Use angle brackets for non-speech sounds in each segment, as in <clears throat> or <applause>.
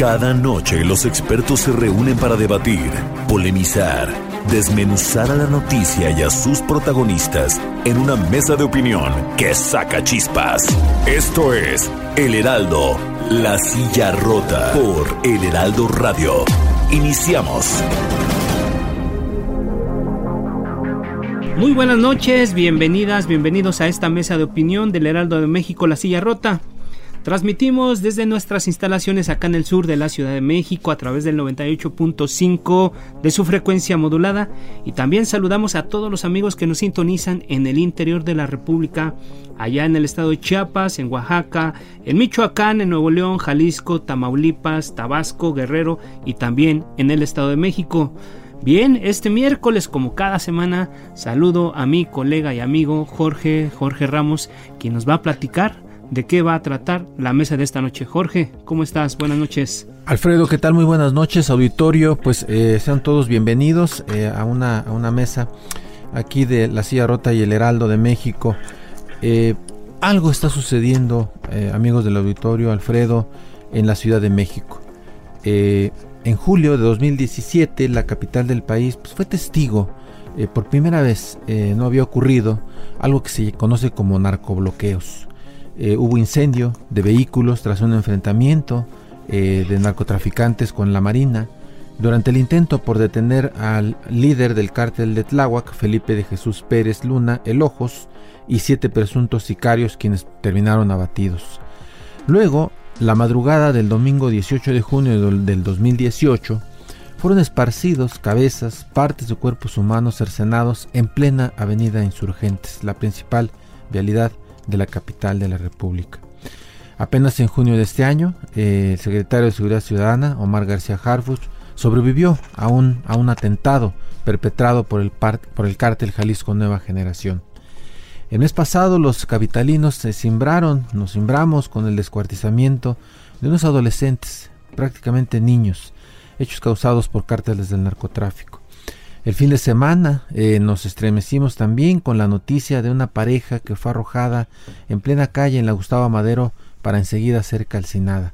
Cada noche los expertos se reúnen para debatir, polemizar, desmenuzar a la noticia y a sus protagonistas en una mesa de opinión que saca chispas. Esto es El Heraldo, la silla rota por El Heraldo Radio. Iniciamos. Muy buenas noches, bienvenidas, bienvenidos a esta mesa de opinión del Heraldo de México, La Silla Rota. Transmitimos desde nuestras instalaciones acá en el sur de la Ciudad de México a través del 98.5 de su frecuencia modulada y también saludamos a todos los amigos que nos sintonizan en el interior de la República, allá en el estado de Chiapas, en Oaxaca, en Michoacán, en Nuevo León, Jalisco, Tamaulipas, Tabasco, Guerrero y también en el estado de México. Bien, este miércoles, como cada semana, saludo a mi colega y amigo Jorge, Jorge Ramos, quien nos va a platicar de qué va a tratar la mesa de esta noche. Jorge, ¿cómo estás? Buenas noches. Alfredo, ¿qué tal? Muy buenas noches, auditorio. Pues eh, sean todos bienvenidos eh, a, una, a, una, mesa aquí de La Silla Rota y el Heraldo de México. Eh, algo está sucediendo, amigos del auditorio, Alfredo, en la Ciudad de México. en julio de 2017, la capital del país pues, fue testigo. por primera vez no había ocurrido algo que se conoce como narcobloqueos. Eh, hubo incendio de vehículos tras un enfrentamiento eh, de narcotraficantes con la Marina. Durante el intento por detener al líder del cártel de Tláhuac, Felipe de Jesús Pérez Luna, el Ojos, y siete presuntos sicarios quienes terminaron abatidos. Luego, la madrugada del domingo 18 de junio del 2018, fueron esparcidos cabezas, partes de cuerpos humanos cercenados en plena avenida Insurgentes, la principal vialidad de la capital de la República. Apenas en junio de este año, eh, el secretario de Seguridad Ciudadana, Omar García Harfuch, sobrevivió a un, a un atentado perpetrado por el, por el cártel Jalisco Nueva Generación. El mes pasado los capitalinos se simbraron, nos simbramos con el descuartizamiento de unos adolescentes, prácticamente niños, hechos causados por cárteles del narcotráfico. El fin de semana eh, nos estremecimos también con la noticia de una pareja que fue arrojada en plena calle en la Gustavo Madero para enseguida ser calcinada.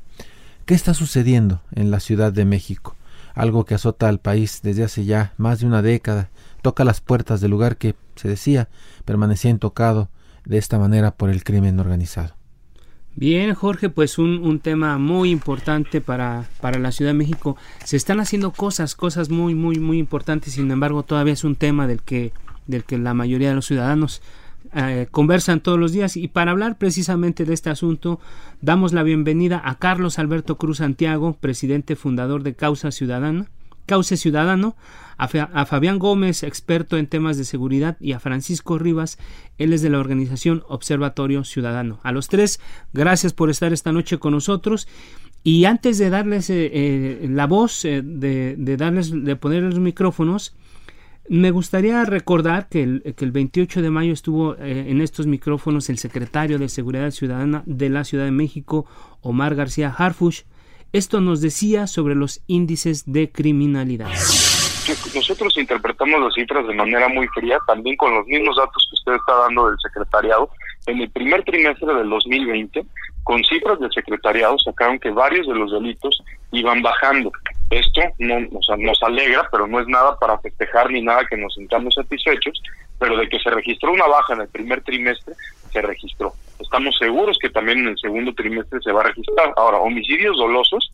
¿Qué está sucediendo en la Ciudad de México? Algo que azota al país desde hace ya más de una década, toca las puertas del lugar que, se decía, permanecía intocado de esta manera por el crimen organizado. Bien, Jorge, pues un, un, tema muy importante para, para la Ciudad de México. Se están haciendo cosas, cosas muy, muy, muy importantes, sin embargo, todavía es un tema del que, del que la mayoría de los ciudadanos eh, conversan todos los días. Y para hablar precisamente de este asunto, damos la bienvenida a Carlos Alberto Cruz Santiago, presidente fundador de Causa Ciudadana, Cauce Ciudadano, a, Fabián Gómez, experto en temas de seguridad, y a Francisco Rivas, él es de la organización Observatorio Ciudadano. A los tres, gracias por estar esta noche con nosotros. Y antes de darles eh, eh, la voz, eh, de, darles, de ponerles los micrófonos, me gustaría recordar que el, que el 28 de mayo estuvo en estos micrófonos el secretario de Seguridad Ciudadana de la Ciudad de México, Omar García Harfush, esto nos decía sobre los índices de criminalidad. Nosotros interpretamos las cifras de manera muy fría, también con los mismos datos que usted está dando del secretariado. En el primer trimestre del 2020, con cifras del secretariado, sacaron que varios de los delitos iban bajando. Esto no, nos alegra, pero no es nada para festejar ni nada que nos sintamos satisfechos, pero de que se registró una baja en el primer trimestre, se registró. Estamos seguros que también en el segundo trimestre se va a registrar. Ahora, homicidios dolosos,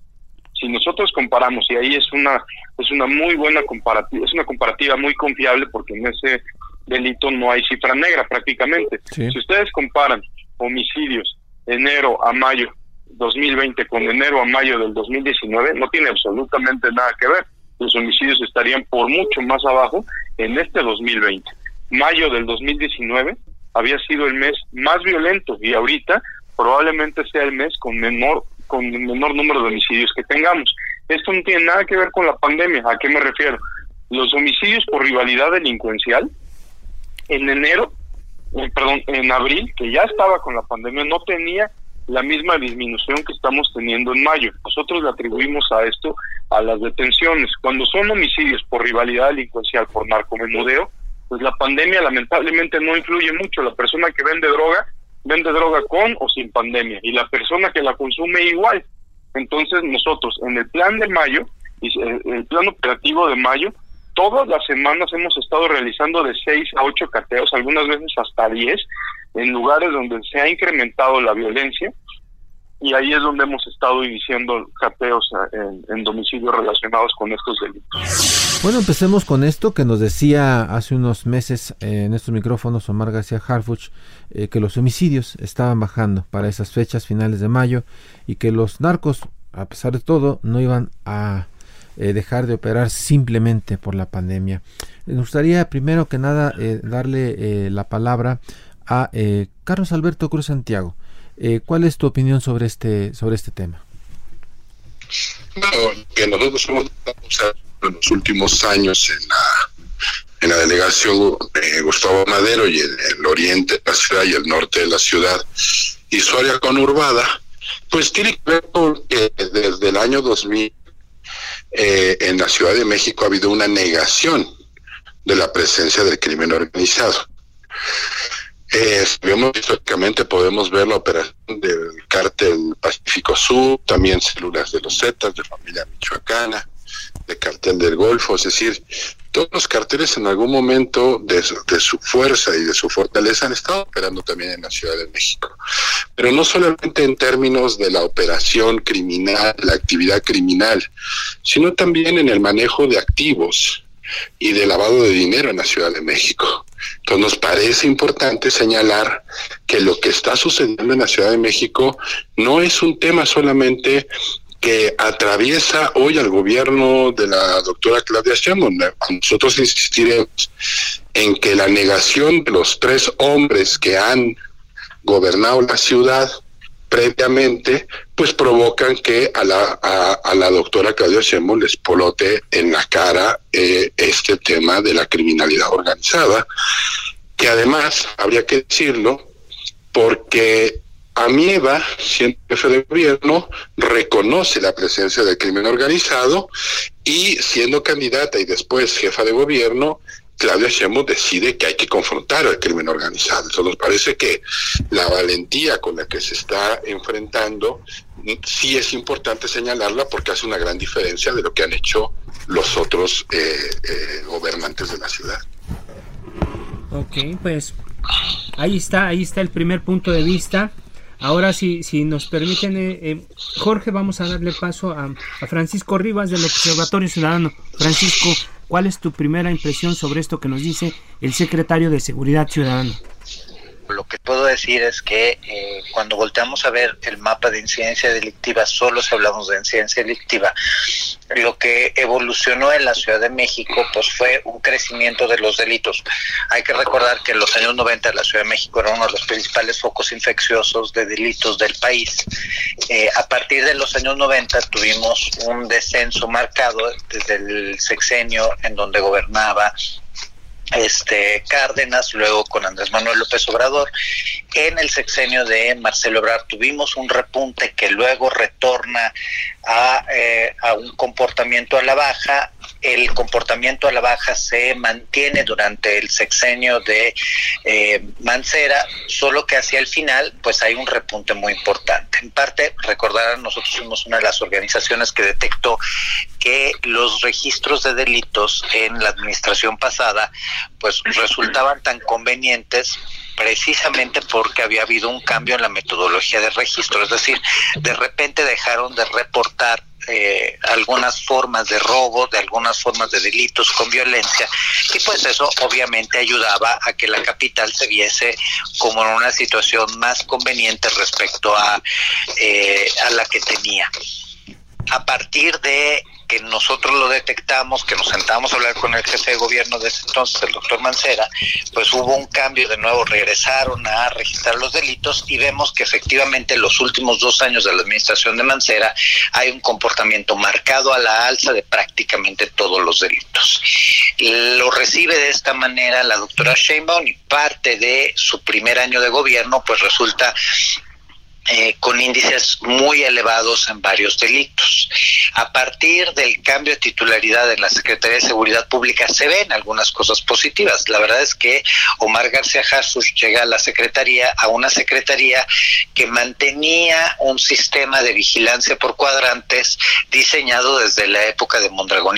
si nosotros comparamos, y ahí es una, es una muy buena comparativa, es una comparativa muy confiable porque en ese delito no hay cifra negra prácticamente. Si ustedes comparan homicidios enero a mayo 2020 con enero a mayo del 2019, no tiene absolutamente nada que ver. Los homicidios estarían por mucho más abajo en este 2020. Mayo del 2019 había sido el mes más violento y ahorita probablemente sea el mes con menor con menor número de homicidios que tengamos. Esto no tiene nada que ver con la pandemia. ¿A qué me refiero? Los homicidios por rivalidad delincuencial en enero, eh, perdón, en abril, que ya estaba con la pandemia, no tenía la misma disminución que estamos teniendo en mayo. Nosotros le atribuimos a esto a las detenciones. Cuando son homicidios por rivalidad delincuencial, por narcomenudeo, pues la pandemia lamentablemente no influye mucho. La persona que vende droga vende droga con o sin pandemia y la persona que la consume igual. Entonces nosotros en el plan de mayo, el plan operativo de mayo, todas las semanas hemos estado realizando de 6 a 8 cateos, algunas veces hasta 10, en lugares donde se ha incrementado la violencia y ahí es donde hemos estado iniciando cateos en, en domicilios relacionados con estos delitos. Bueno, empecemos con esto que nos decía hace unos meses eh, en estos micrófonos Omar García Harfuch, eh, que los homicidios estaban bajando para esas fechas finales de mayo y que los narcos, a pesar de todo, no iban a eh, dejar de operar simplemente por la pandemia. Me gustaría primero que nada darle la palabra a Carlos Alberto Cruz Santiago. Eh, ¿Cuál es tu opinión sobre este, sobre este tema? que nosotros hemos en los últimos años en la, en la delegación de Gustavo Madero y en el oriente de la ciudad y el norte de la ciudad y su área conurbada, pues tiene que ver con que desde el año 2000 eh, en la Ciudad de México ha habido una negación de la presencia del crimen organizado. Eh, históricamente, podemos ver la operación del cártel Pacífico Sur, también células de los Zetas, de familia michoacana, de cartel del Golfo, es decir, todos los carteles en algún momento de de su, fuerza y de su fortaleza han estado operando también en la Ciudad de México. Pero no solamente en términos de la operación criminal, la actividad criminal, sino también en el manejo de activos y de lavado de dinero en la Ciudad de México. Entonces nos parece importante señalar que lo que está sucediendo en la Ciudad de México no es un tema solamente que atraviesa hoy al gobierno de la doctora Claudia Sheinbaum. Nosotros insistiremos en que la negación de los tres hombres que han gobernado la ciudad previamente, pues provocan que a la, a, la doctora Claudia Sheinbaum les polote en la cara eh, este tema de la criminalidad organizada, que además, habría que decirlo, porque Amieva, siendo jefe de gobierno, reconoce la presencia del crimen organizado y siendo candidata y después jefa de gobierno, Claudia Sheinbaum decide que hay que confrontar al crimen organizado. Entonces nos parece que la valentía con la que se está enfrentando sí es importante señalarla porque hace una gran diferencia de lo que han hecho los otros eh, eh, gobernantes de la ciudad. Ok, pues ahí está, ahí está el primer punto de vista. Ahora, si, si nos permiten, eh, Jorge, vamos a darle paso a, a Francisco Rivas del Observatorio Ciudadano. Francisco, ¿Cuál es tu primera impresión sobre esto que nos dice el secretario de Seguridad Ciudadana? Lo que puedo decir es que eh, cuando volteamos a ver el mapa de incidencia delictiva, solo si hablamos de incidencia delictiva, lo que evolucionó en la Ciudad de México pues fue un crecimiento de los delitos. Hay que recordar que en los años 90 la Ciudad de México era uno de los principales focos infecciosos de delitos del país. Eh, a partir de los años 90 tuvimos un descenso marcado desde el sexenio en donde gobernaba este Cárdenas, luego con Andrés Manuel López Obrador. En el sexenio de Marcelo Ebrard tuvimos un repunte que luego retorna a, eh, a un comportamiento a la baja el comportamiento a la baja se mantiene durante el sexenio de eh, Mancera, solo que hacia el final pues hay un repunte muy importante. En parte, recordarán, nosotros fuimos una de las organizaciones que detectó que los registros de delitos en la administración pasada pues resultaban tan convenientes precisamente porque había habido un cambio en la metodología de registro, es decir, de repente dejaron de reportar eh, algunas formas de robo, de algunas formas de delitos con violencia, y pues eso obviamente ayudaba a que la capital se viese como en una situación más conveniente respecto a, eh, a la que tenía. A partir de que nosotros lo detectamos, que nos sentamos a hablar con el jefe de gobierno de ese entonces, el doctor Mancera, pues hubo un cambio de nuevo, regresaron a registrar los delitos y vemos que efectivamente en los últimos dos años de la administración de Mancera hay un comportamiento marcado a la alza de prácticamente todos los delitos. Lo recibe de esta manera la doctora Sheinbaum y parte de su primer año de gobierno pues resulta eh, con índices muy elevados en varios delitos. A partir del cambio de titularidad en la Secretaría de Seguridad Pública se ven algunas cosas positivas. La verdad es que Omar García Jesús llega a la Secretaría, a una Secretaría que mantenía un sistema de vigilancia por cuadrantes diseñado desde la época de Mondragón.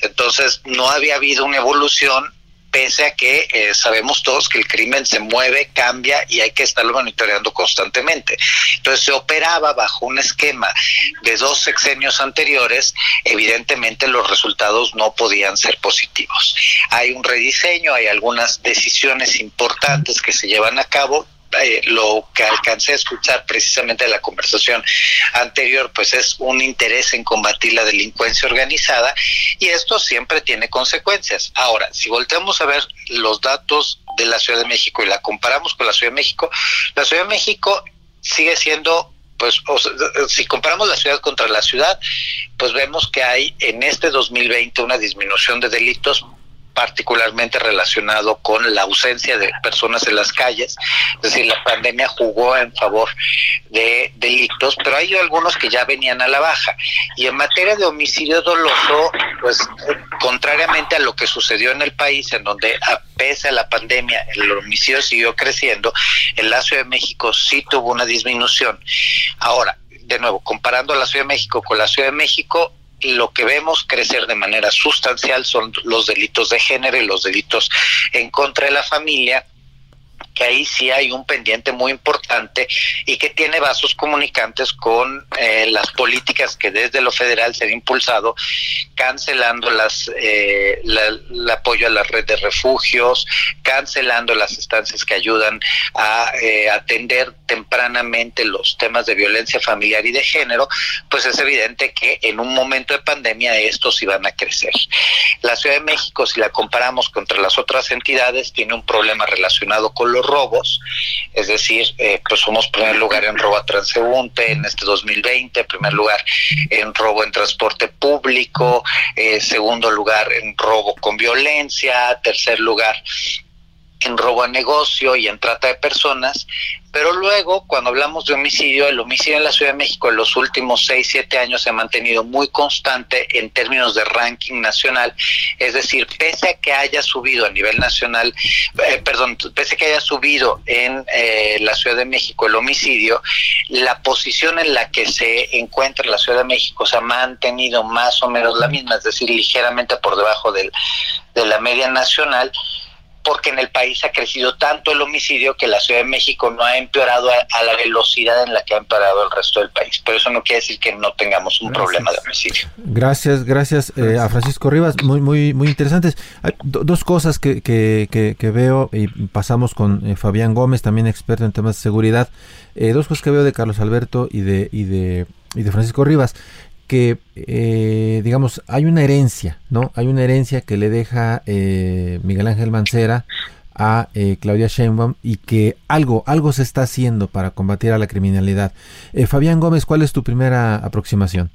Entonces no había habido una evolución pese a que eh, sabemos todos que el crimen se mueve, cambia y hay que estarlo monitoreando constantemente. Entonces se operaba bajo un esquema de dos sexenios anteriores, evidentemente los resultados no podían ser positivos. Hay un rediseño, hay algunas decisiones importantes que se llevan a cabo eh, lo que alcancé a escuchar precisamente en la conversación anterior, pues es un interés en combatir la delincuencia organizada y esto siempre tiene consecuencias. Ahora, si volteamos a ver los datos de la Ciudad de México y la comparamos con la Ciudad de México, la Ciudad de México sigue siendo pues si comparamos la ciudad contra la ciudad, pues vemos que hay en este 2020 una disminución de delitos particularmente relacionado con la ausencia de personas en las calles, es decir, la pandemia jugó en favor de delitos, pero hay algunos que ya venían a la baja. Y en materia de homicidio doloso, pues contrariamente a lo que sucedió en el país, en donde a pese a la pandemia el homicidio siguió creciendo, en la Ciudad de México sí tuvo una disminución. Ahora, de nuevo, comparando la Ciudad de México con la Ciudad de México, lo que vemos crecer de manera sustancial son los delitos de género y los delitos en contra de la familia que ahí sí hay un pendiente muy importante y que tiene vasos comunicantes con eh, las políticas que desde lo federal se han impulsado, cancelando las eh, el apoyo a la red de refugios, cancelando las instancias que ayudan a eh, atender tempranamente los temas de violencia familiar y de género, pues es evidente que en un momento de pandemia estos iban a crecer. La Ciudad de México, si la comparamos contra las otras entidades, tiene un problema relacionado con los robos, es decir, eh, pues somos primer lugar en robo a transeúnte en este 2020, primer lugar en robo en transporte público, eh, segundo lugar en robo con violencia, tercer lugar en robo a negocio y en trata de personas, pero luego cuando hablamos de homicidio, el homicidio en la Ciudad de México en los últimos 6, 7 años se ha mantenido muy constante en términos de ranking nacional, es decir, pese a que haya subido a nivel nacional, eh, perdón, pese a que haya subido en eh, la Ciudad de México el homicidio, la posición en la que se encuentra la Ciudad de México se ha mantenido más o menos la misma, es decir, ligeramente por debajo del, de la media nacional porque en el país ha crecido tanto el homicidio que la Ciudad de México no ha empeorado a, la velocidad en la que ha empeorado el resto del país. Pero eso no quiere decir que no tengamos un problema de homicidio. Gracias, gracias eh, a Francisco Rivas, muy muy muy interesantes. Hay dos cosas que, que, que, veo y pasamos con eh, Fabián Gómez, también experto en temas de seguridad. Eh, dos cosas que veo de Carlos Alberto y de y de y de Francisco Rivas que, eh, digamos, hay una herencia, ¿no? Hay una herencia que le deja eh, Miguel Ángel Mancera a eh, Claudia Sheinbaum y que algo, algo se está haciendo para combatir a la criminalidad. Fabián Gómez, ¿cuál es tu primera aproximación?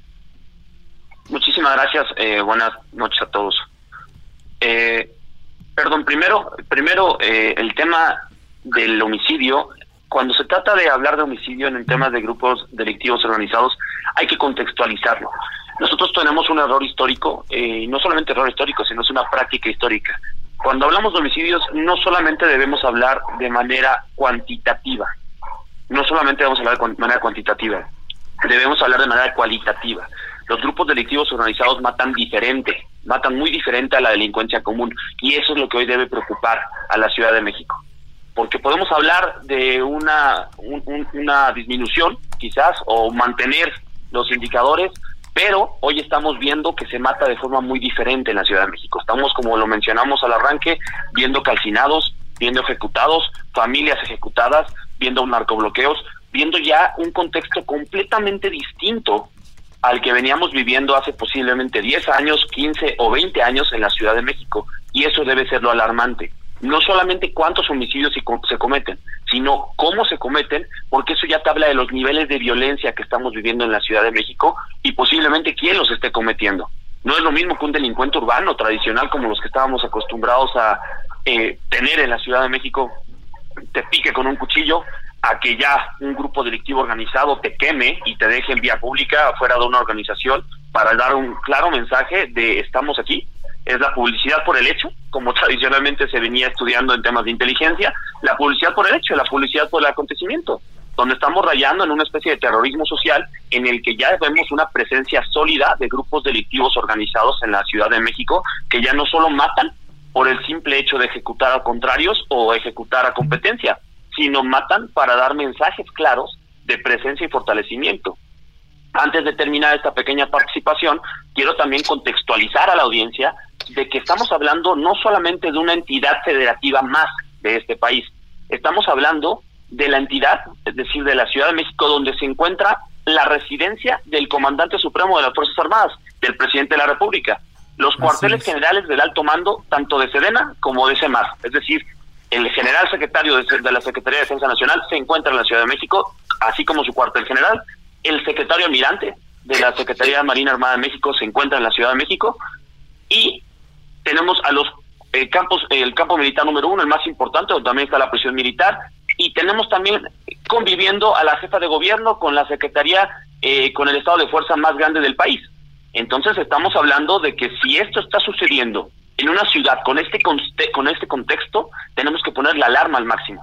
Muchísimas gracias. buenas noches a todos. perdón, primero, primero el tema del homicidio cuando se trata de hablar de homicidio en temas de grupos delictivos organizados, hay que contextualizarlo. Nosotros tenemos un error histórico, eh, no solamente error histórico, sino es una práctica histórica. Cuando hablamos de homicidios, no solamente debemos hablar de manera cuantitativa, no solamente debemos hablar de manera cuantitativa, debemos hablar de manera cualitativa. Los grupos delictivos organizados matan diferente, matan muy diferente a la delincuencia común, y eso es lo que hoy debe preocupar a la Ciudad de México porque podemos hablar de una, una disminución quizás o mantener los indicadores, pero hoy estamos viendo que se mata de forma muy diferente en la Ciudad de México. Estamos, como lo mencionamos al arranque, viendo calcinados, viendo ejecutados, familias ejecutadas, viendo narcobloqueos, viendo ya un contexto completamente distinto al que veníamos viviendo hace posiblemente 10 años, 15 o 20 años en la Ciudad de México. Y eso debe ser lo alarmante. No solamente cuántos homicidios se cometen, sino cómo se cometen, porque eso ya te habla de los niveles de violencia que estamos viviendo en la Ciudad de México y posiblemente quién los esté cometiendo. No es lo mismo que un delincuente urbano tradicional como los que estábamos acostumbrados a eh, tener en la Ciudad de México, te pique con un cuchillo, a que ya un grupo delictivo organizado te queme y te deje en vía pública fuera de una organización para dar un claro mensaje de estamos aquí. Es la publicidad por el hecho, como <laughs> tradicionalmente se venía estudiando en temas de inteligencia, la publicidad por el hecho, la publicidad por el acontecimiento, donde estamos rayando en una especie de terrorismo social en el que ya vemos una presencia sólida de grupos delictivos organizados en la Ciudad de México que ya no solo matan por el simple hecho de ejecutar a contrarios o ejecutar a competencia, sino matan para dar mensajes claros de presencia y fortalecimiento. Antes de terminar esta pequeña participación, quiero también contextualizar a la audiencia de que estamos hablando no solamente de una entidad federativa más de este país, estamos hablando de la entidad, es decir, de la Ciudad de México, donde se encuentra la residencia del comandante supremo de las Fuerzas Armadas, del presidente de la República, los cuarteles generales del alto mando, tanto de Sedena como de CEMAR, es decir, el general secretario de, la Secretaría de Defensa Nacional se encuentra en la Ciudad de México, así como su cuartel general. El secretario almirante de la Secretaría de Marina Armada de México se encuentra en la Ciudad de México. Y tenemos a los eh, campos, el campo militar número uno, el más importante, donde también está la prisión militar. Y tenemos también conviviendo a la jefa de gobierno con la Secretaría, eh, con el estado de fuerza más grande del país. Entonces estamos hablando de que si esto está sucediendo en una ciudad con este con este contexto tenemos que poner la alarma al máximo.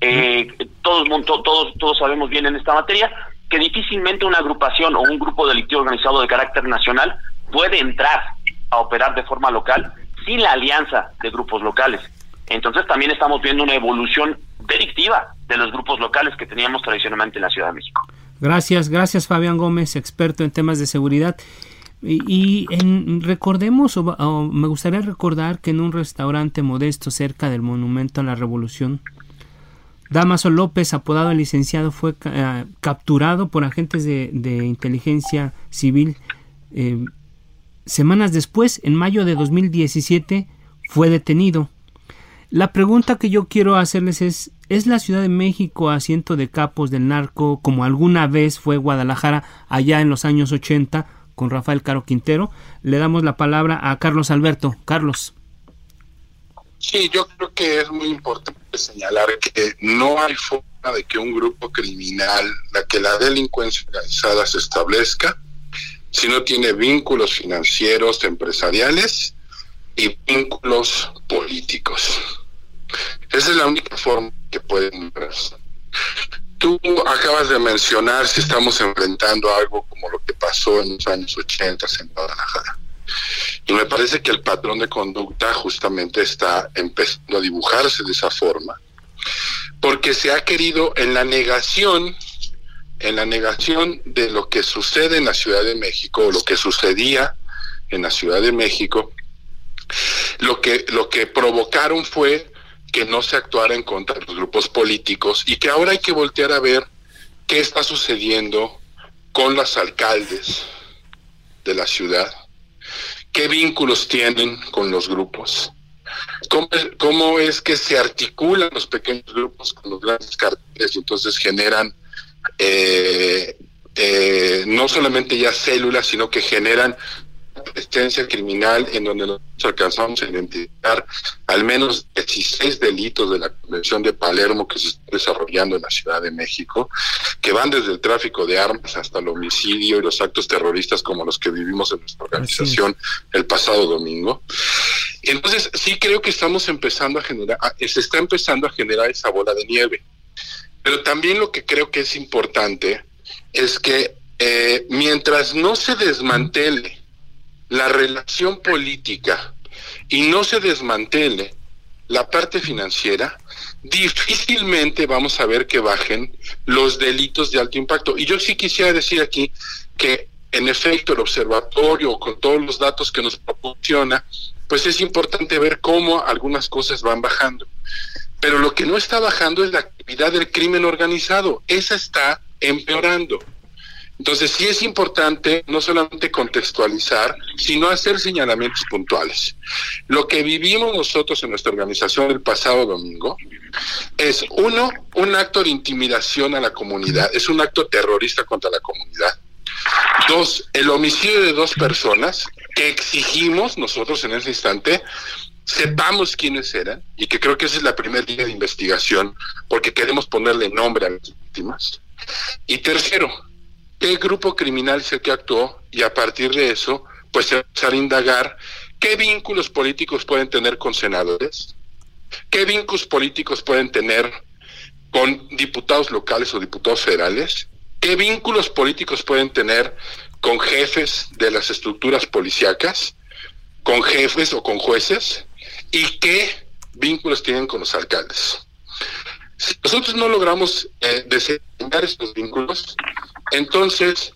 Eh, todos, todos, todos sabemos bien en esta materia que difícilmente una agrupación o un grupo delictivo organizado de carácter nacional puede entrar a operar de forma local sin la alianza de grupos locales. Entonces también estamos viendo una evolución delictiva de los grupos locales que teníamos tradicionalmente en la Ciudad de México. Gracias, gracias Fabián Gómez, experto en temas de seguridad. Y, en, recordemos, o, me gustaría recordar que en un restaurante modesto cerca del Monumento a la Revolución, Damaso López, apodado el licenciado, fue eh, capturado por agentes de, inteligencia civil. Eh, semanas después, en mayo de 2017, fue detenido. La pregunta que yo quiero hacerles es, ¿es la Ciudad de México asiento de capos del narco como alguna vez fue Guadalajara allá en los años 80? con Rafael Caro Quintero. Le damos la palabra a Carlos Alberto. Carlos. Sí, yo creo que es muy importante señalar que no hay forma de que un grupo criminal, la que la delincuencia organizada se establezca, si no tiene vínculos financieros, empresariales y vínculos políticos. Esa es la única forma que pueden Tú acabas de mencionar si estamos enfrentando algo como lo que pasó en los años 80 en Guadalajara. Y me parece que el patrón de conducta justamente está empezando a dibujarse de esa forma, porque se ha querido en la negación, en la negación de lo que sucede en la Ciudad de México, o lo que sucedía en la Ciudad de México, lo que, lo que provocaron fue que no se actuara en contra de los grupos políticos y que ahora hay que voltear a ver qué está sucediendo con los alcaldes de la ciudad, qué vínculos tienen con los grupos, cómo, es que se articulan los pequeños grupos con los grandes carteles y entonces generan eh, eh, no solamente ya células, sino que generan presencia criminal en donde nos alcanzamos a identificar al menos 16 delitos de la Convención de Palermo que se están desarrollando en la Ciudad de México, que van desde el tráfico de armas hasta el homicidio y los actos terroristas como los que vivimos en nuestra organización el pasado domingo. Entonces, sí creo que estamos empezando a generar, se está empezando a generar esa bola de nieve. Pero también lo que creo que es importante es que eh, mientras no se desmantele la relación política y no se desmantele la parte financiera, difícilmente vamos a ver que bajen los delitos de alto impacto. Y yo sí quisiera decir aquí que en efecto el observatorio con todos los datos que nos proporciona, pues es importante ver cómo algunas cosas van bajando. Pero lo que no está bajando es la actividad del crimen organizado, esa está empeorando. Entonces sí es importante no solamente contextualizar, sino hacer señalamientos puntuales. Lo que vivimos nosotros en nuestra organización el pasado domingo es, uno, un acto de intimidación a la comunidad, es un acto terrorista contra la comunidad. Dos, el homicidio de dos personas que exigimos nosotros en ese instante sepamos quiénes eran y que creo que esa es la primera línea de investigación porque queremos ponerle nombre a las víctimas. Y tercero, qué grupo criminal es el que actuó y a partir de eso, pues empezar a indagar qué vínculos políticos pueden tener con senadores, qué vínculos políticos pueden tener con diputados locales o diputados federales, qué vínculos políticos pueden tener con jefes de las estructuras policíacas, con jefes o con jueces, y qué vínculos tienen con los alcaldes. Si nosotros no logramos eh, estos vínculos, entonces,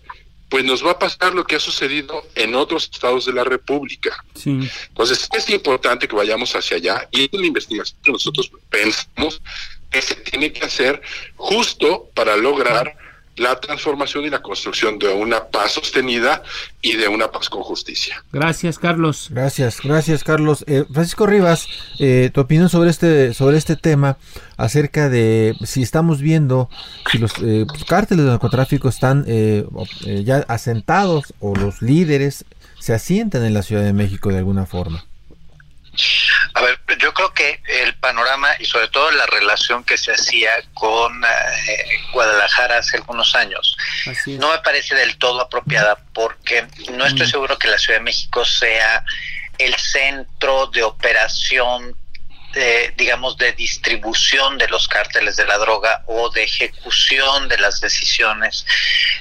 pues nos va a pasar lo que ha sucedido en otros estados de la República. Entonces, es importante que vayamos hacia allá y es una investigación que nosotros pensamos que se tiene que hacer justo para lograr la transformación y la construcción de una paz sostenida y de una paz con justicia. Gracias, Carlos. Gracias, gracias, Carlos. Eh, Francisco Rivas, eh, tu opinión sobre este sobre este tema acerca de si estamos viendo si los eh, cárteles de narcotráfico están ya asentados o los líderes se asientan en la Ciudad de México de alguna forma. A ver, yo creo que el panorama y sobre todo la relación que se hacía con eh, Guadalajara hace algunos años no me parece del todo apropiada porque no estoy mm. seguro que la Ciudad de México sea el centro de operación digamos, de distribución de los cárteles de la droga o de ejecución de las decisiones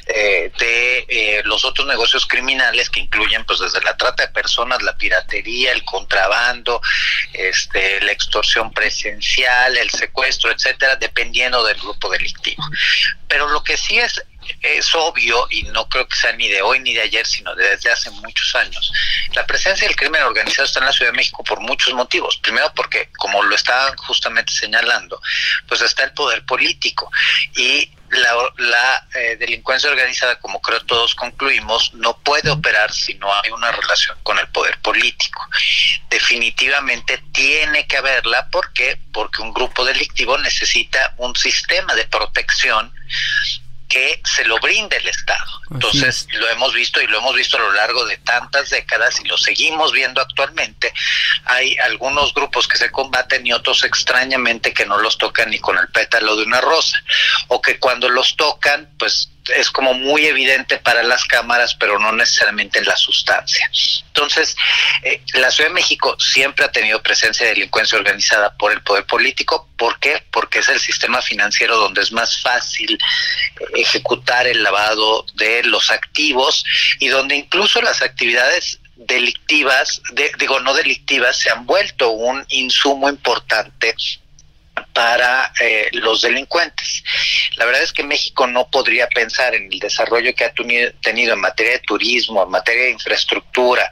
eh, de eh, los otros negocios criminales que incluyen, pues, desde la trata de personas, la piratería, el contrabando, este, la extorsión presencial, el secuestro, etcétera, dependiendo del grupo delictivo. Pero lo que sí es es obvio, y no creo que sea ni de hoy ni de ayer, sino desde hace muchos años, la presencia del crimen organizado está en la Ciudad de México por muchos motivos. Primero porque, como lo estaban justamente señalando, pues está el poder político y la, eh, delincuencia organizada, como creo todos concluimos, no puede operar si no hay una relación con el poder político. Definitivamente tiene que haberla porque porque un grupo delictivo necesita un sistema de protección que se lo brinde el Estado. Entonces, lo hemos visto y lo hemos visto a lo largo de tantas décadas y lo seguimos viendo actualmente. Hay algunos grupos que se combaten y otros extrañamente que no los tocan ni con el pétalo de una rosa, o que cuando los tocan, pues es como muy evidente para las cámaras, pero no necesariamente en la sustancia. Entonces, eh, la Ciudad de México siempre ha tenido presencia de delincuencia organizada por el poder político. ¿Por qué? Porque es el sistema financiero donde es más fácil ejecutar el lavado de los activos y donde incluso las actividades delictivas, digo no delictivas, se han vuelto un insumo importante para eh, los delincuentes. La verdad es que México no podría pensar en el desarrollo que ha tenido en materia de turismo, en materia de infraestructura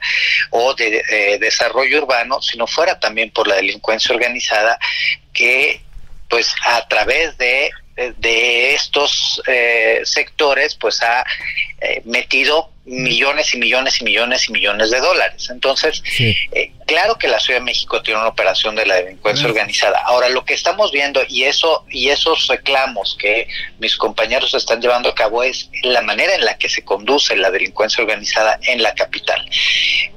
o de eh, desarrollo urbano si no fuera también por la delincuencia organizada que pues a través de, de estos eh, sectores pues ha metido millones y millones y millones y millones de dólares. Entonces, eh, claro que la Ciudad de México tiene una operación de la delincuencia organizada. Ahora, lo que estamos viendo y eso y esos reclamos que mis compañeros están llevando a cabo es la manera en la que se conduce la delincuencia organizada en la capital.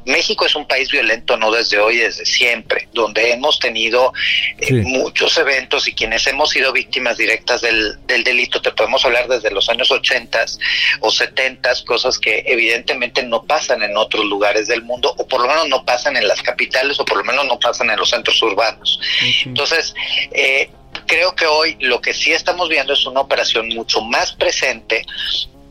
México es un país violento no desde hoy, desde siempre, donde hemos tenido eh, muchos eventos y quienes hemos sido víctimas directas del, del delito, te podemos hablar desde los años 80 o 70, cosas que evidentemente evidentemente no pasan en otros lugares del mundo, o por lo menos no pasan en las capitales, o por lo menos no pasan en los centros urbanos. Entonces, eh, creo que hoy lo que sí estamos viendo es una operación mucho más presente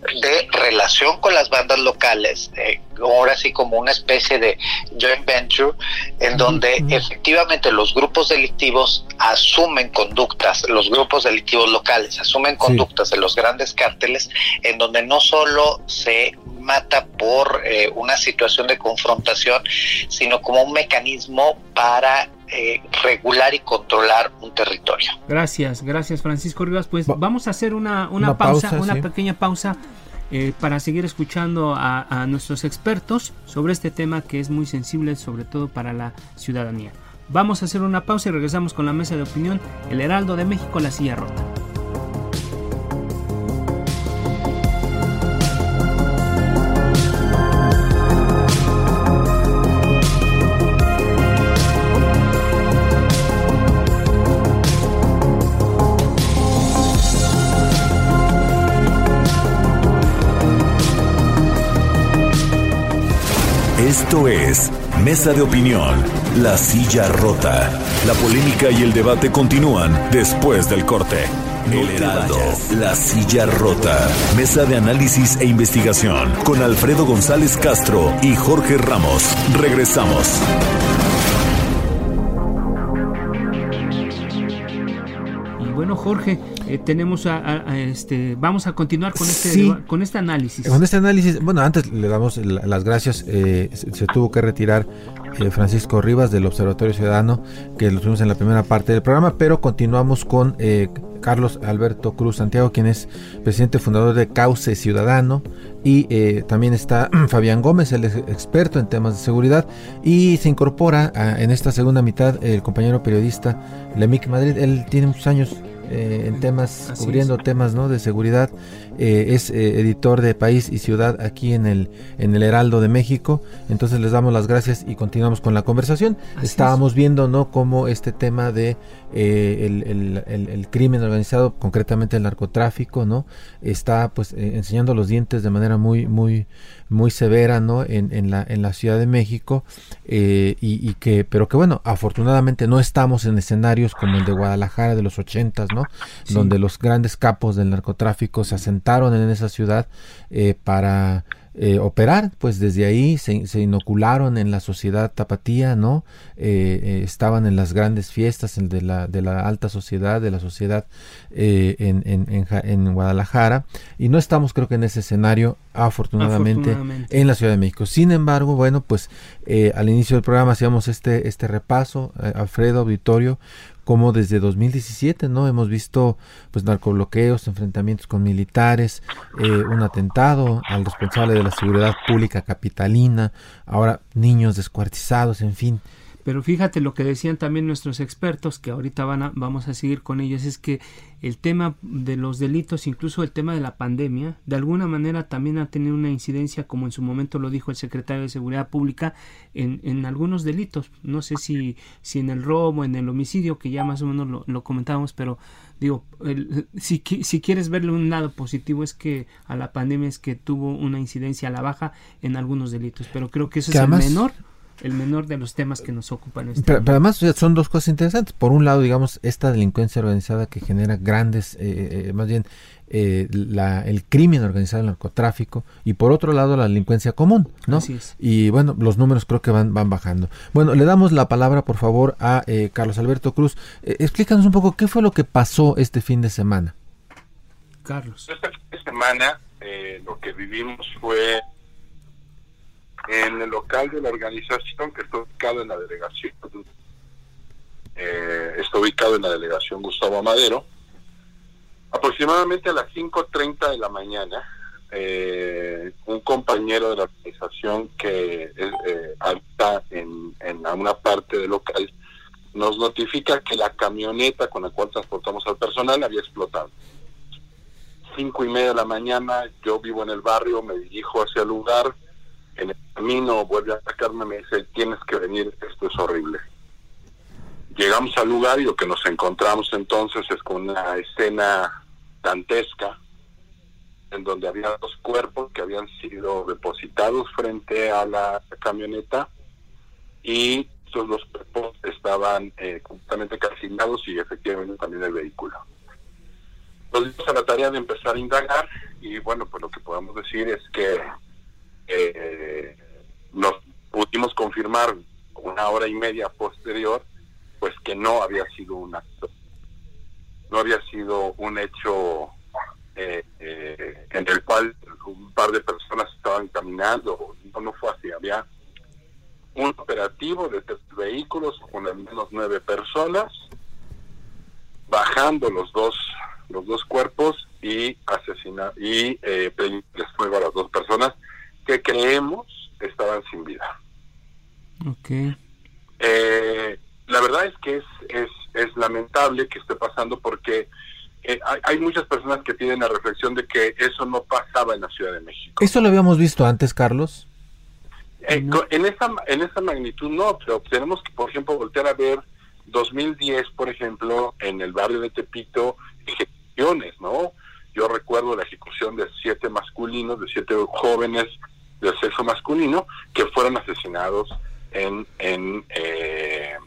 de relación con las bandas locales, eh, ahora sí como una especie de joint venture, en donde efectivamente los grupos delictivos asumen conductas, los grupos delictivos locales asumen conductas de los grandes cárteles, en donde no solo se mata por eh, una situación de confrontación, sino como un mecanismo para eh, regular y controlar un territorio. Gracias, gracias Francisco Rivas. Pues vamos a hacer una, una, pausa, una pequeña pausa eh, para seguir escuchando a, a nuestros expertos sobre este tema que es muy sensible, sobre todo para la ciudadanía. Vamos a hacer una pausa y regresamos con la mesa de opinión, El Heraldo de México, la silla rota. Esto es Mesa de Opinión, La Silla Rota. La polémica y el debate continúan después del corte. El Heraldo, La Silla Rota. Mesa de análisis e investigación con Alfredo González Castro y Jorge Ramos. Regresamos. Jorge, eh, tenemos a, a- a este, vamos a continuar con este, Sí. con este análisis. Con este análisis, bueno, antes le damos la- las gracias. eh, se, se tuvo que retirar eh, Francisco Rivas del Observatorio Ciudadano, que lo tuvimos en la primera parte del programa, pero continuamos con eh, Carlos Alberto Cruz Santiago, quien es presidente fundador de Cauce Ciudadano, y eh, también está <clears throat> Fabián Gómez, el experto en temas de seguridad, y se incorpora a- en esta segunda mitad el compañero periodista Lemic Madrid. Él tiene muchos años eh, en temas, Así cubriendo temas ¿no? de seguridad. Eh, es eh, editor de País y Ciudad aquí en el, en el Heraldo de México. Entonces les damos las gracias y continuamos con la conversación. Así Estábamos viendo ¿no? cómo este tema de el, el- el- el crimen organizado, concretamente el narcotráfico, ¿no? está pues enseñando los dientes de manera muy, muy, muy severa ¿no? en, en la, en la Ciudad de México. eh, y, y que, pero que bueno, afortunadamente no estamos en escenarios como el de Guadalajara de los ochentas, ¿no? Sí. Donde los grandes capos del narcotráfico se asentaron en esa ciudad eh, para eh, operar, pues desde ahí se, se inocularon en la sociedad tapatía, ¿no? Eh, eh, estaban en las grandes fiestas de, la, de la alta sociedad, de la sociedad eh, en, en, en en Guadalajara, y no estamos creo que en ese escenario, afortunadamente, Afortunadamente. en la Ciudad de México. Sin embargo, bueno, pues eh, al inicio del programa hacíamos este, este repaso, Alfredo Auditorio, como desde 2017, ¿no? Hemos visto pues narcobloqueos, enfrentamientos con militares, eh, un atentado al responsable de la seguridad pública capitalina, ahora niños descuartizados, en fin. Pero fíjate lo que decían también nuestros expertos, que ahorita van a- vamos a seguir con ellos, es que el tema de los delitos, incluso el tema de la pandemia, de alguna manera también ha tenido una incidencia, como en su momento lo dijo el secretario de Seguridad Pública, en, en algunos delitos. No sé si, si en el robo, en el homicidio, que ya más o menos lo, lo comentábamos, pero digo, el- si, si quieres verle un lado positivo es que a la pandemia es que tuvo una incidencia a la baja en algunos delitos, pero creo que eso es el menor el menor de los temas que nos ocupan este Pero, pero además o sea, son dos cosas interesantes. Por un lado, digamos, esta delincuencia organizada que genera grandes, eh, eh, más bien, eh, la- el crimen organizado, el narcotráfico, y por otro lado, la delincuencia común, ¿no? Así es. Y bueno, los números creo que van, van bajando. Bueno, le damos la palabra, por favor, a eh, Carlos Alberto Cruz. Eh, explícanos un poco qué fue lo que pasó este fin de semana. Carlos. Este fin de semana eh, lo que vivimos fue en el local de la organización que está ubicado en la delegación. eh, está ubicado en la delegación Gustavo Amadero. Aproximadamente a las 5.30 de la mañana, eh, un compañero de la organización que es, eh, habita en, en una parte del local nos notifica que la camioneta con la cual transportamos al personal había explotado cinco y media de la mañana, yo vivo en el barrio, me dirijo hacia el lugar, en el camino vuelve a atacarme, me dice, tienes que venir, esto es horrible. Llegamos al lugar y lo que nos encontramos entonces es con una escena dantesca, en donde había dos cuerpos que habían sido depositados frente a la camioneta y estos dos cuerpos estaban eh, completamente calcinados y efectivamente también el vehículo nos dimos a la tarea de empezar a indagar y bueno, pues lo que podemos decir es que eh, nos pudimos confirmar una hora y media posterior, pues que no había sido un acto, no había sido un hecho eh, eh, en el cual un par de personas estaban caminando, no, fue así, había un operativo de tres vehículos con al menos nueve personas, bajando los dos los dos cuerpos y asesina y eh, fuego a las dos personas que creemos estaban sin vida. Ok. Eh, la verdad es que es, es, es lamentable que esté pasando porque eh, hay, hay, muchas personas que tienen la reflexión de que eso no pasaba en la Ciudad de México. ¿Eso lo habíamos visto antes, Carlos? Eh, no. En esa en esa magnitud no, pero tenemos que, por ejemplo, voltear a ver 2010, por ejemplo, en el barrio de Tepito, ejecuciones, ¿no? Yo recuerdo la ejecución de siete masculinos, de siete jóvenes de sexo masculino, que fueron asesinados en, en, eh,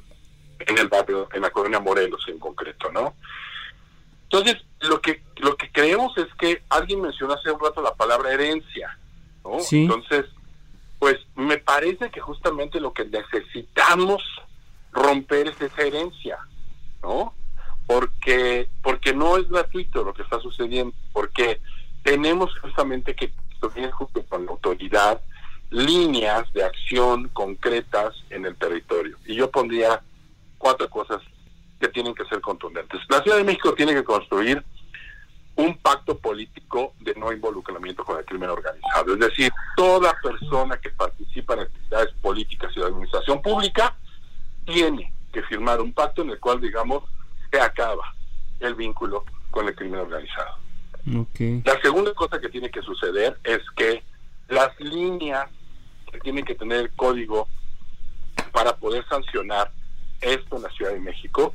en el barrio, en la colonia Morelos en concreto, ¿no? Entonces, lo que, lo que creemos es que alguien mencionó hace un rato la palabra herencia, ¿no? Sí. Entonces, pues me parece que justamente lo que necesitamos romper es esa herencia, ¿no? Porque, porque no es gratuito lo que está sucediendo, porque tenemos justamente que construir junto con la autoridad líneas de acción concretas en el territorio. Y yo pondría cuatro cosas que tienen que ser contundentes. La Ciudad de México tiene que construir un pacto político de no involucramiento con el crimen organizado. Es decir, toda persona que participa en actividades políticas y de administración pública tiene que firmar un pacto en el cual, digamos, se acaba el vínculo con el crimen organizado. Okay. La segunda cosa que tiene que suceder es que las líneas que tienen que tener el código para poder sancionar esto en la Ciudad de México,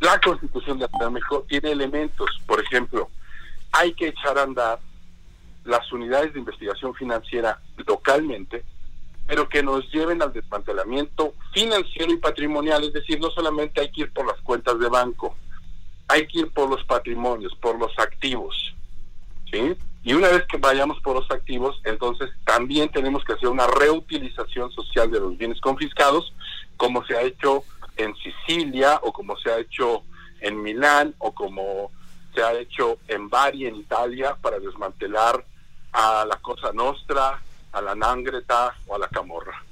la Constitución de la Ciudad de México tiene elementos, por ejemplo, hay que echar a andar las unidades de investigación financiera localmente, pero que nos lleven al desmantelamiento financiero y patrimonial, es decir, no solamente hay que ir por las cuentas de banco, hay que ir por los patrimonios, por los activos, ¿sí? Y una vez que vayamos por los activos, entonces también tenemos que hacer una reutilización social de los bienes confiscados, como se ha hecho en Sicilia o como se ha hecho en Milán o como se ha hecho en Bari, en Italia, para desmantelar a la Cosa Nostra, a la Nangreta o a la Camorra.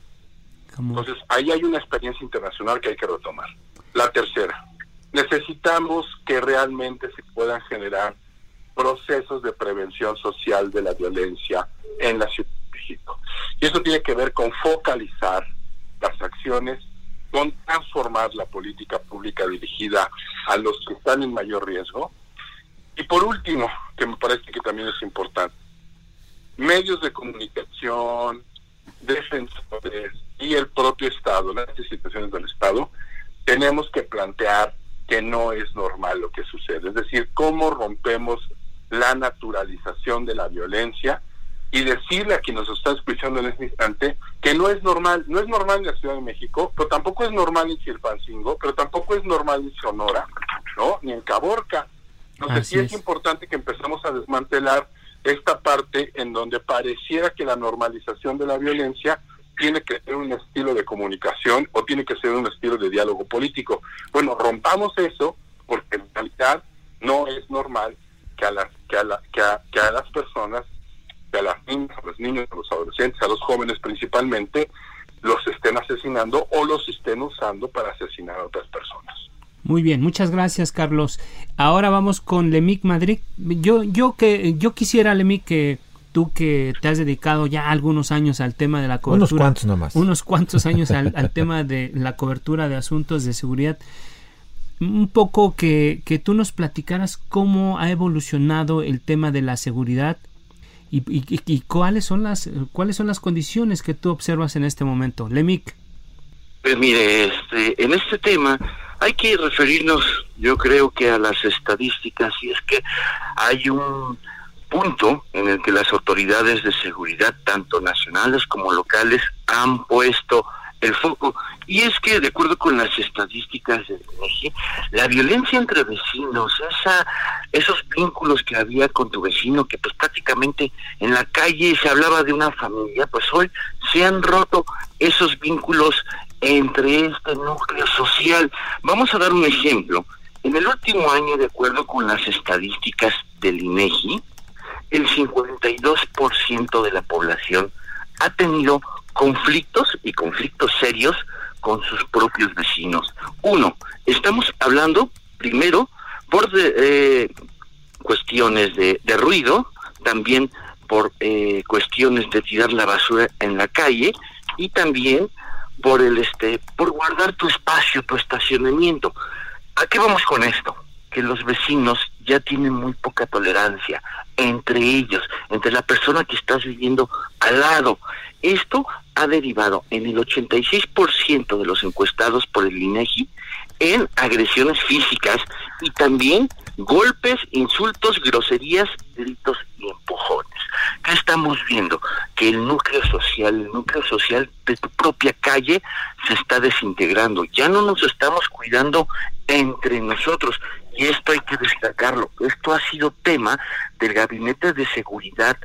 Camorra. Entonces, ahí hay una experiencia internacional que hay que retomar. La tercera, necesitamos que realmente se puedan generar procesos de prevención social de la violencia en la Ciudad de México. Y eso tiene que ver con focalizar las acciones, con transformar la política pública dirigida a los que están en mayor riesgo. Y por último, que me parece que también es importante, medios de comunicación, defensores y el propio Estado, las instituciones del Estado, tenemos que plantear que no es normal lo que sucede. Es decir, cómo rompemos la naturalización de la violencia y decirle a quien nos está escuchando en este instante que no es normal, no es normal en la Ciudad de México, pero tampoco es normal en Chilpancingo, pero tampoco es normal en Sonora, ¿no? Ni en Caborca. Entonces Así sí es es. importante que empezamos a desmantelar esta parte en donde pareciera que la normalización de la violencia tiene que ser un estilo de comunicación o tiene que ser un estilo de diálogo político. Bueno, rompamos eso porque en realidad no es normal que a las que a, la, que a, que a las personas, que a las niñas, a los niños, a los adolescentes, a los jóvenes principalmente, los estén asesinando o los estén usando para asesinar a otras personas. Muy bien, muchas gracias, Carlos. Ahora vamos con Lemic Madrid. Yo, yo que yo quisiera, Lemic, que tú que te has dedicado ya algunos años al tema de la cobertura. Unos cuantos nomás. Unos cuantos años al, <laughs> al tema de la cobertura de asuntos de seguridad. Un poco que, que tú nos platicaras cómo ha evolucionado el tema de la seguridad y, y, y cuáles son las cuáles son las condiciones que tú observas en este momento. Lemic. Pues mire, este, en este tema hay que referirnos, yo creo que a las estadísticas, y es que hay un punto en el que las autoridades de seguridad, tanto nacionales como locales, han puesto el foco. Y es que, de acuerdo con las estadísticas del INEGI, la violencia entre vecinos, esa, esos vínculos que había con tu vecino, que pues prácticamente en la calle se hablaba de una familia, pues hoy se han roto esos vínculos entre este núcleo social. Vamos a dar un ejemplo. En el último año, de acuerdo con las estadísticas del INEGI, el 52% de la población ha tenido conflictos y conflictos serios con sus propios vecinos. Uno, estamos hablando primero por de, eh, cuestiones de, de ruido, también por eh, cuestiones de tirar la basura en la calle y también por el este por guardar tu espacio, tu estacionamiento. ¿A qué vamos con esto? Que los vecinos ya tienen muy poca tolerancia entre ellos, entre la persona que estás viviendo al lado. Esto ha derivado en el 86% de los encuestados por el INEGI en agresiones físicas y también golpes, insultos, groserías, gritos y empujones. ¿Qué estamos viendo? Que el núcleo social, el núcleo social de tu propia calle se está desintegrando. Ya no nos estamos cuidando entre nosotros y esto hay que destacarlo. Esto ha sido tema del Gabinete de Seguridad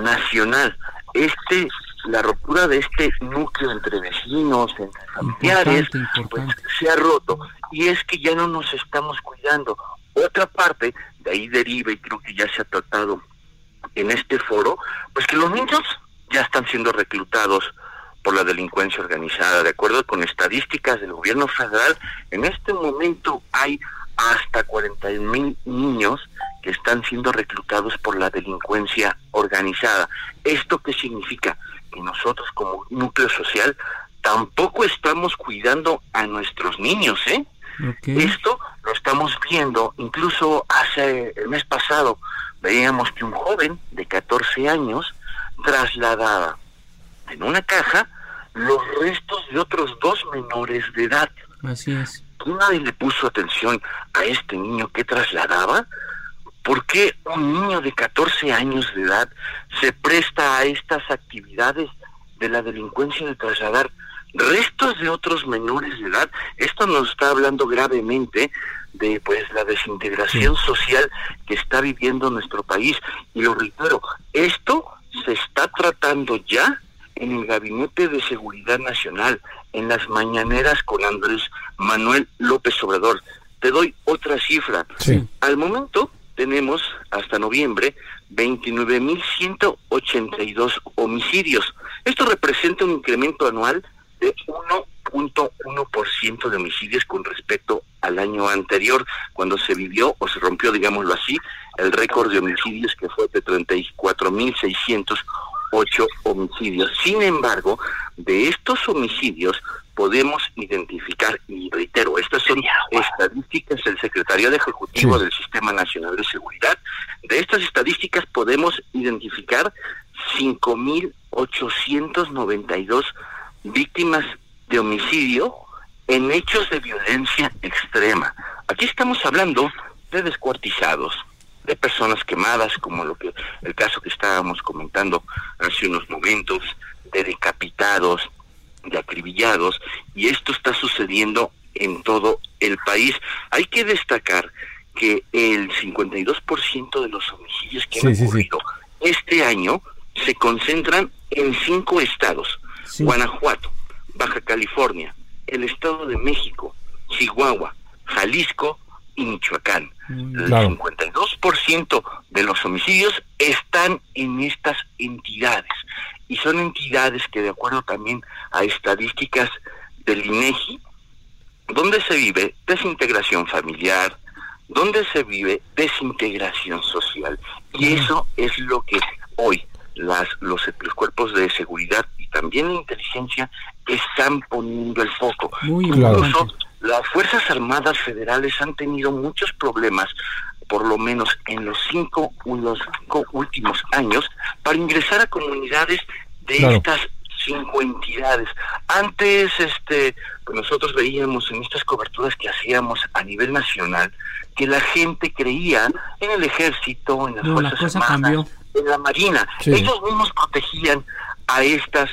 Nacional. Este la ruptura de este núcleo entre vecinos, entre familiares, pues se ha roto. Y es que ya no nos estamos cuidando. Otra parte, de ahí deriva, y creo que ya se ha tratado en este foro, pues que los niños ya están siendo reclutados por la delincuencia organizada. De acuerdo con estadísticas del gobierno federal, en este momento hay hasta 40 mil niños que están siendo reclutados por la delincuencia organizada. ¿Esto qué significa? Que nosotros como núcleo social tampoco estamos cuidando a nuestros niños, ¿eh? Esto lo estamos viendo, incluso hace el mes pasado veíamos que un joven de 14 años trasladaba en una caja los restos de otros dos menores de edad. Así es. Nadie le puso atención a este niño que trasladaba. ¿Por qué un niño de 14 años de edad se presta a estas actividades de la delincuencia de trasladar restos de otros menores de edad? Esto nos está hablando gravemente de pues la desintegración social que está viviendo nuestro país y lo reitero, esto se está tratando ya en el Gabinete de Seguridad Nacional, en las mañaneras con Andrés Manuel López Obrador. Te doy otra cifra. Al momento tenemos hasta noviembre 29.182 homicidios. Esto representa un incremento anual de 1.1% de homicidios con respecto al año anterior, cuando se vivió o se rompió, digámoslo así, el récord de homicidios que fue de 34.600 ocho homicidios. Sin embargo, de estos homicidios podemos identificar, y reitero, estas son estadísticas del Secretario Ejecutivo del Sistema Nacional de Seguridad, de estas estadísticas podemos identificar 5.892 víctimas de homicidio en hechos de violencia extrema. Aquí estamos hablando de descuartizados, de personas quemadas, como lo que el caso que estábamos comentando hace unos momentos, de decapitados, de acribillados, y esto está sucediendo en todo el país. Hay que destacar que el 52% de los homicidios que han ocurrido este año se concentran en cinco estados, Guanajuato, Baja California, el Estado de México, Chihuahua, Jalisco y Michoacán. El 52% de los homicidios están en estas entidades. Y son entidades que de acuerdo también a estadísticas del INEGI, donde se vive desintegración familiar, donde se vive desintegración social. Y eso es lo que hoy las, los, cuerpos de seguridad y también la inteligencia están poniendo el foco. Muy Incluso las Fuerzas Armadas Federales han tenido muchos problemas, por lo menos en los cinco, los últimos años, para ingresar a comunidades de estas cinco entidades. Antes, este, pues nosotros veíamos en estas coberturas que hacíamos a nivel nacional que la gente creía en el ejército, en las fuerzas armadas, en la marina. Ellos mismos protegían a estas,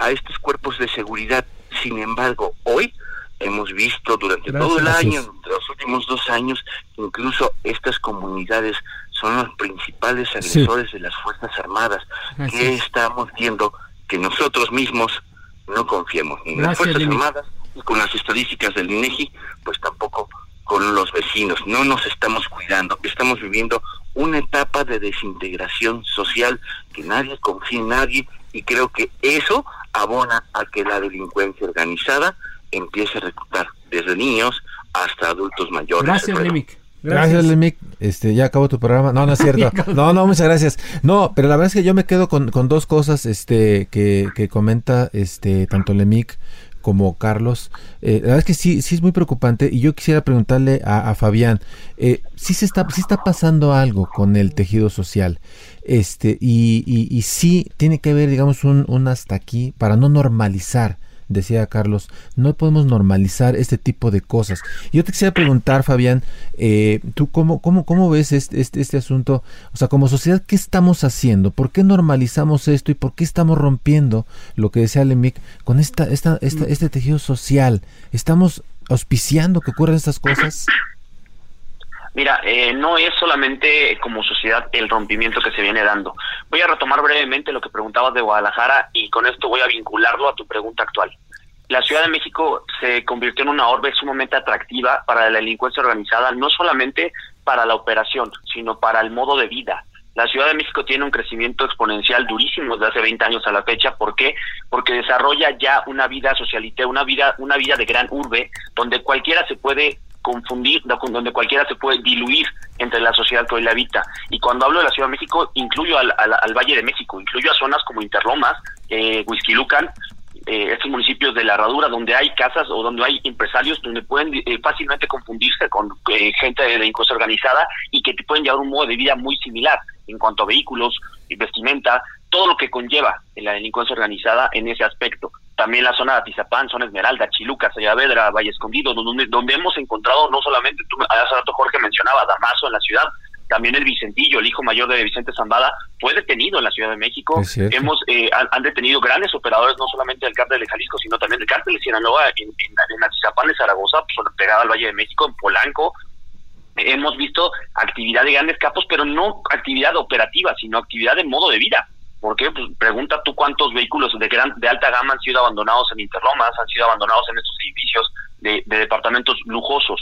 a estos cuerpos de seguridad. Sin embargo, hoy hemos visto durante todo el año, entre los últimos dos años, incluso estas comunidades son los principales agresores de las Fuerzas Armadas. que estamos viendo? Que nosotros mismos no confiemos ni en las Fuerzas Armadas y con las estadísticas del INEGI, pues tampoco con los vecinos. No nos estamos cuidando. Estamos viviendo una etapa de desintegración social que nadie confía en nadie y creo que eso abona a que la delincuencia organizada empiece a reclutar desde niños hasta adultos mayores. Gracias, Gracias, Lemic. Este, ya acabó tu programa. No, no es <laughs> cierto. No, no, muchas gracias. No, pero la verdad es que yo me quedo con, con dos cosas este, que, que comenta este, tanto Lemic como Carlos. Eh, la verdad es que sí, sí es muy preocupante y yo quisiera preguntarle a, Fabián, eh, si se está, si está pasando algo con el tejido social, este, y, y, y sí tiene que haber, digamos, un, un hasta aquí para no normalizar decía Carlos, no podemos normalizar este tipo de cosas. Yo te quisiera preguntar, Fabián, eh, ¿tú cómo, cómo, cómo ves este, este, este, asunto? O sea, como sociedad, ¿qué estamos haciendo? ¿Por qué normalizamos esto y por qué estamos rompiendo lo que decía Lemic con esta, esta, esta, este tejido social? ¿Estamos auspiciando que ocurran estas cosas? Mira, eh, no es solamente como sociedad el rompimiento que se viene dando. Voy a retomar brevemente lo que preguntabas de Guadalajara y con esto voy a vincularlo a tu pregunta actual. La Ciudad de México se convirtió en una orbe sumamente atractiva para la delincuencia organizada, no solamente para la operación, sino para el modo de vida. La Ciudad de México tiene un crecimiento exponencial durísimo desde hace 20 años a la fecha. ¿Por qué? Porque desarrolla ya una vida socialite, una vida, una vida de gran urbe, donde cualquiera se puede confundir, donde cualquiera se puede diluir entre la sociedad que hoy la habita. Y cuando hablo de la Ciudad de México, incluyo al, al, Valle de México, incluyo a zonas como Interlomas, eh, Huizquilucan, eh, estos municipios de la herradura, donde hay casas o donde hay empresarios donde pueden eh, fácilmente confundirse con eh, gente de delincuencia organizada y que te pueden llevar un modo de vida muy similar en cuanto a vehículos, vestimenta, todo lo que conlleva la delincuencia organizada en ese aspecto también la zona de Atizapán, zona Esmeralda, Chiluca, Sayavedra, Valle Escondido, donde, donde hemos encontrado no solamente, tú, hace rato Jorge mencionaba Damaso en la ciudad, también el Vicentillo, el hijo mayor de Vicente Zambada, fue detenido en la Ciudad de México. Hemos eh, han, detenido grandes operadores, no solamente del cártel de Jalisco, sino también del cártel de Sinaloa, en, en, Atizapán de Zaragoza, pues, pegada al Valle de México, en Polanco. Hemos visto actividad de grandes capos, pero no actividad operativa, sino actividad de modo de vida. ¿Por qué? Pues pregunta tú cuántos vehículos de gran, de alta gama han sido abandonados en Interlomas, han sido abandonados en estos edificios de, departamentos lujosos.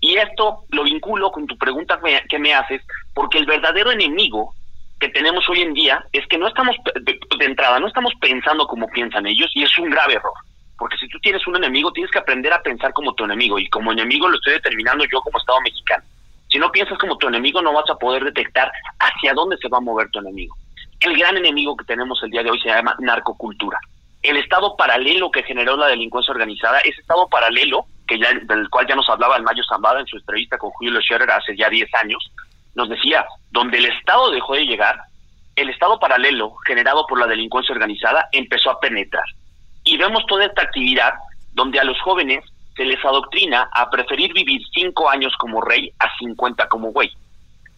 Y esto lo vinculo con tu pregunta que me haces, porque el verdadero enemigo que tenemos hoy en día es que no estamos, de entrada, no estamos pensando como piensan ellos y es un grave error. Porque si tú tienes un enemigo, tienes que aprender a pensar como tu enemigo y como enemigo lo estoy determinando yo como Estado mexicano. Si no piensas como tu enemigo, no vas a poder detectar hacia dónde se va a mover tu enemigo. El gran enemigo que tenemos el día de hoy se llama narcocultura. El estado paralelo que generó la delincuencia organizada, ese estado paralelo, que ya, del cual ya nos hablaba el Mayo Zambada en su entrevista con Julio Scherer hace ya 10 años, nos decía, donde el Estado dejó de llegar, el Estado paralelo generado por la delincuencia organizada empezó a penetrar. Y vemos toda esta actividad donde a los jóvenes se les adoctrina a preferir vivir cinco años como rey a 50 como güey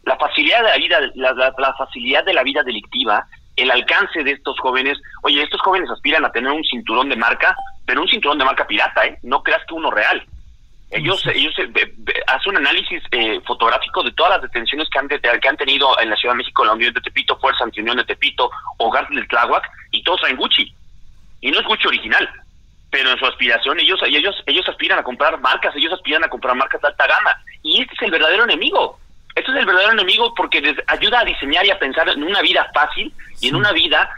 la facilidad de la vida, la, facilidad de la vida delictiva, el alcance de estos jóvenes, oye, estos jóvenes aspiran a tener un cinturón de marca, pero un cinturón de marca pirata, ¿eh? No creas que uno real. Ellos, ellos eh, hacen un análisis eh, fotográfico de todas las detenciones que han, que han tenido en la Ciudad de México, la Unión de Tepito, Fuerza Antiunión de Tepito, Hogar del Tláhuac, y todos traen Gucci. Y no es Gucci original, pero en su aspiración ellos, ellos, ellos aspiran a comprar marcas, ellos aspiran a comprar marcas de alta gama. Y este es el verdadero enemigo. Esto es el verdadero enemigo porque les ayuda a diseñar y a pensar en una vida fácil y en una vida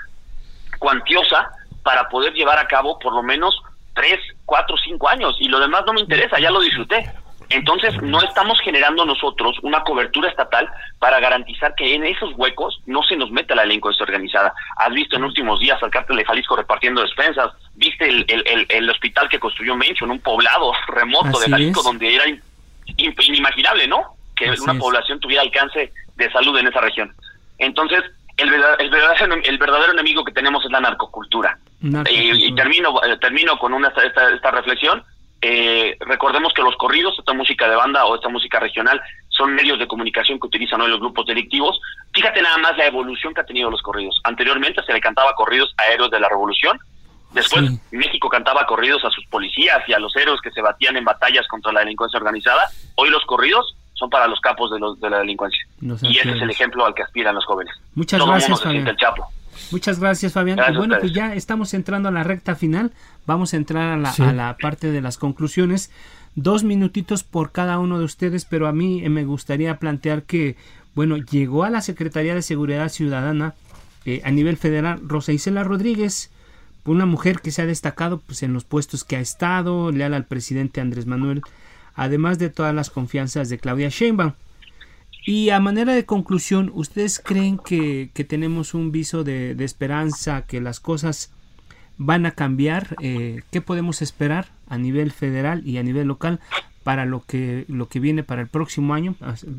cuantiosa para poder llevar a cabo por lo menos tres, cuatro, cinco años y lo demás no me interesa, ya lo disfruté. Entonces no estamos generando nosotros una cobertura estatal para garantizar que en esos huecos no se nos meta la delincuencia organizada. Has visto en últimos días al cártel de Jalisco repartiendo despensas, viste el, el, el, hospital que construyó Mencho en un poblado <laughs> remoto de Jalisco donde era inimaginable, ¿no? Que una población tuviera alcance de salud en esa región. Entonces, el, el, verdadero, el verdadero enemigo que tenemos es la narcocultura. Eh, y termino, eh, termino con una, esta, esta reflexión. Eh, recordemos que los corridos, esta música de banda o esta música regional, son medios de comunicación que utilizan hoy los grupos delictivos. Fíjate nada más la evolución que ha tenido los corridos. Anteriormente se le cantaba corridos a héroes de la revolución. Después México cantaba corridos a sus policías y a los héroes que se batían en batallas contra la delincuencia organizada. Hoy los corridos son para los capos de, los, de la delincuencia. y ese es el ejemplo al que aspiran los jóvenes. Muchas gracias, Fabián. Muchas gracias, Fabián. y bueno, pues ya estamos entrando a la recta final. Vamos a entrar a la, a la parte de las conclusiones. Dos minutitos por cada uno de ustedes, pero a mí me gustaría plantear que, bueno, llegó a la Secretaría de Seguridad Ciudadana eh, a nivel federal Rosa Isela Rodríguez, una mujer que se ha destacado pues, en los puestos que ha estado, leal al presidente Andrés Manuel además de todas las confianzas de Claudia Sheinbaum. Y a manera de conclusión, ¿ustedes creen que, tenemos un viso de, esperanza, que las cosas van a cambiar? Eh, ¿Qué podemos esperar a nivel federal y a nivel local para lo que, lo que viene para el próximo año?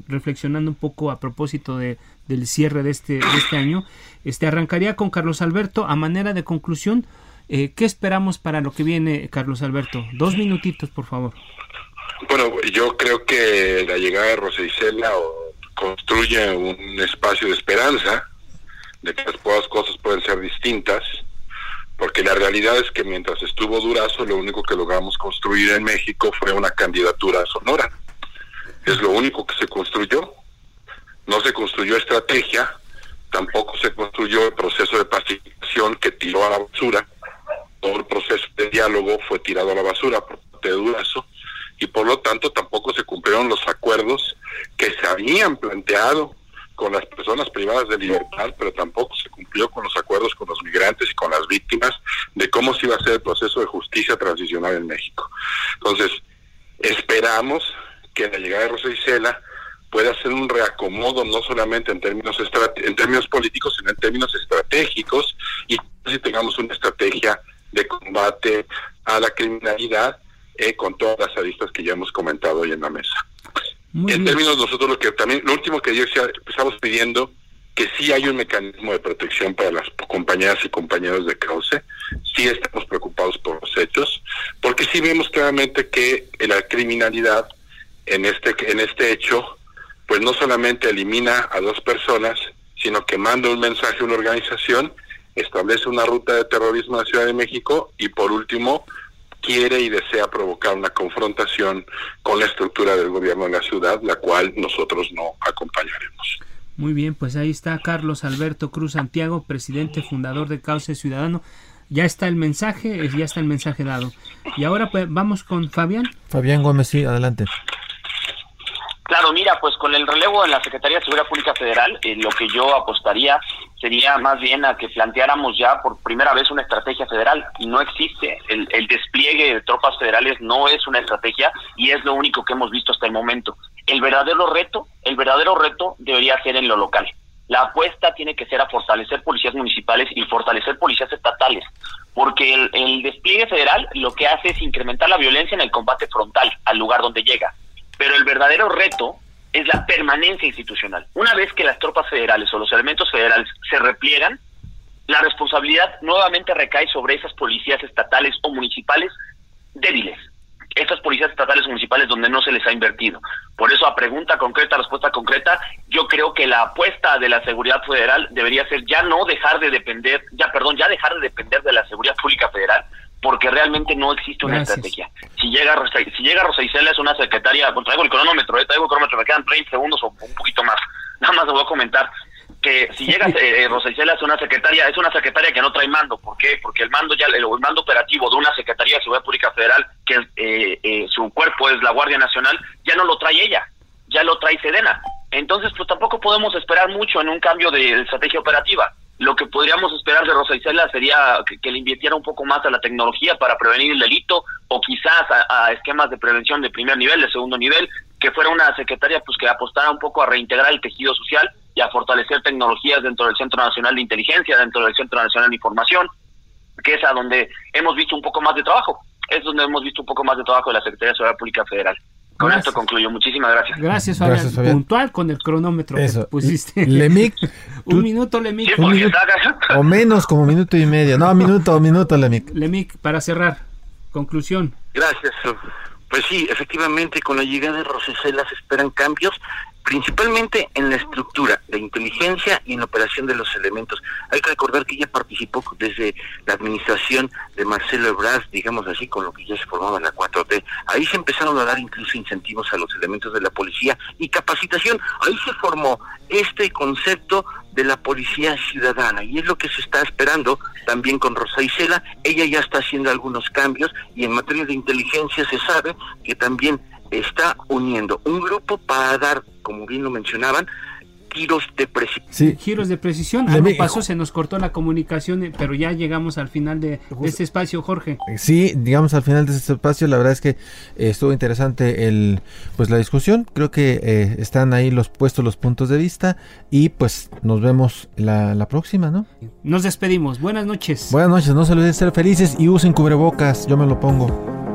Reflexionando un poco a propósito de, del cierre de este, de este año, este arrancaría con Carlos Alberto. A manera de conclusión, eh, ¿qué esperamos para lo que viene, Carlos Alberto? Dos minutitos, por favor. Bueno, yo creo que la llegada de Rosa Isela construye un espacio de esperanza de que las cosas pueden ser distintas, porque la realidad es que mientras estuvo Durazo, lo único que logramos construir en México fue una candidatura sonora. Es lo único que se construyó. No se construyó estrategia, tampoco se construyó el proceso de pacificación que tiró a la basura. Todo el proceso de diálogo fue tirado a la basura por parte de Durazo y por lo tanto tampoco se cumplieron los acuerdos que se habían planteado con las personas privadas de libertad, pero tampoco se cumplió con los acuerdos con los migrantes y con las víctimas de cómo se iba a ser el proceso de justicia transicional en México. Entonces, esperamos que la llegada de Rosa Isela pueda ser un reacomodo no solamente en términos en términos políticos, sino en términos estratégicos y si tengamos una estrategia de combate a la criminalidad eh, con todas las aristas que ya hemos comentado hoy en la mesa. en términos nosotros lo que también, lo último que yo estamos pidiendo que sí hay un mecanismo de protección para las compañeras y compañeros de cauce, sí estamos preocupados por los hechos, porque sí vemos claramente que la criminalidad en este en este hecho pues no solamente elimina a dos personas, sino que manda un mensaje a una organización, establece una ruta de terrorismo en la Ciudad de México y por último quiere y desea provocar una confrontación con la estructura del gobierno de la ciudad, la cual nosotros no acompañaremos. Muy bien, pues ahí está Carlos Alberto Cruz Santiago, presidente fundador de Cauce Ciudadano. Ya está el mensaje, ya está el mensaje dado. Y ahora pues vamos con Fabián. Fabián Gómez, sí, adelante. Claro, mira, pues con el relevo en la Secretaría de Seguridad Pública Federal, eh, lo que yo apostaría sería más bien a que planteáramos ya por primera vez una estrategia federal. No existe. El, el despliegue de tropas federales no es una estrategia y es lo único que hemos visto hasta el momento. El verdadero reto, el verdadero reto debería ser en lo local. La apuesta tiene que ser a fortalecer policías municipales y fortalecer policías estatales, porque el, el despliegue federal lo que hace es incrementar la violencia en el combate frontal al lugar donde llega pero el verdadero reto es la permanencia institucional. Una vez que las tropas federales o los elementos federales se repliegan, la responsabilidad nuevamente recae sobre esas policías estatales o municipales débiles. Estas policías estatales o municipales donde no se les ha invertido. Por eso, a pregunta concreta, respuesta concreta, yo creo que la apuesta de la seguridad federal debería ser ya no dejar de depender, ya perdón, ya dejar de depender de la seguridad pública federal, porque realmente no existe una estrategia. Si llega Rosa, si llega Rosa Isela es una secretaria, pues traigo el cronómetro, eh, traigo el cronómetro, me quedan 30 segundos o un poquito más. <laughs> Nada más le voy a comentar que si llega eh, <laughs> eh, Rosa Isela es una secretaria, es una secretaria que no trae mando. ¿Por qué? Porque el mando ya, el, mando operativo de una Secretaría de Seguridad Pública Federal, que eh, su cuerpo es la Guardia Nacional, ya no lo trae ella, ya lo trae Sedena. Entonces, pues tampoco podemos esperar mucho en un cambio de estrategia operativa lo que podríamos esperar de Rosa Isela sería que, le invirtiera un poco más a la tecnología para prevenir el delito o quizás a, esquemas de prevención de primer nivel, de segundo nivel, que fuera una secretaria pues que apostara un poco a reintegrar el tejido social y a fortalecer tecnologías dentro del Centro Nacional de Inteligencia, dentro del Centro Nacional de Información, que es a donde hemos visto un poco más de trabajo, es donde hemos visto un poco más de trabajo de la Secretaría de Seguridad Pública Federal. Con esto concluyo. Muchísimas gracias. Gracias, Fabián. Puntual con el cronómetro que pusiste. Lemic. <laughs> un minuto, Lemic. o menos, como minuto y medio. No, minuto, minuto, Lemic. Lemic, para cerrar. Conclusión. Gracias. Pues sí, efectivamente, con la llegada de Rosicela se esperan cambios principalmente en la estructura de inteligencia y en la operación de los elementos. Hay que recordar que ella participó desde la administración de Marcelo Ebrard, digamos así, con lo que ya se formaba la 4T. Ahí se empezaron a dar incluso incentivos a los elementos de la policía y capacitación. Ahí se formó este concepto de la policía ciudadana y es lo que se está esperando también con Rosa Isela. Ella ya está haciendo algunos cambios y en materia de inteligencia se sabe que también está uniendo un grupo para dar, como bien lo mencionaban, giros de precisión. Sí. Giros de precisión. Algo pasó, se nos cortó la comunicación, eh, pero ya llegamos al final de, este espacio, Jorge. Sí, digamos al final de este espacio, la verdad es que eh, estuvo interesante el pues la discusión. Creo que eh, están ahí los puestos los puntos de vista y pues nos vemos la, la próxima, ¿no? Nos despedimos. Buenas noches. Buenas noches, no se olviden de ser felices y usen cubrebocas, yo me lo pongo.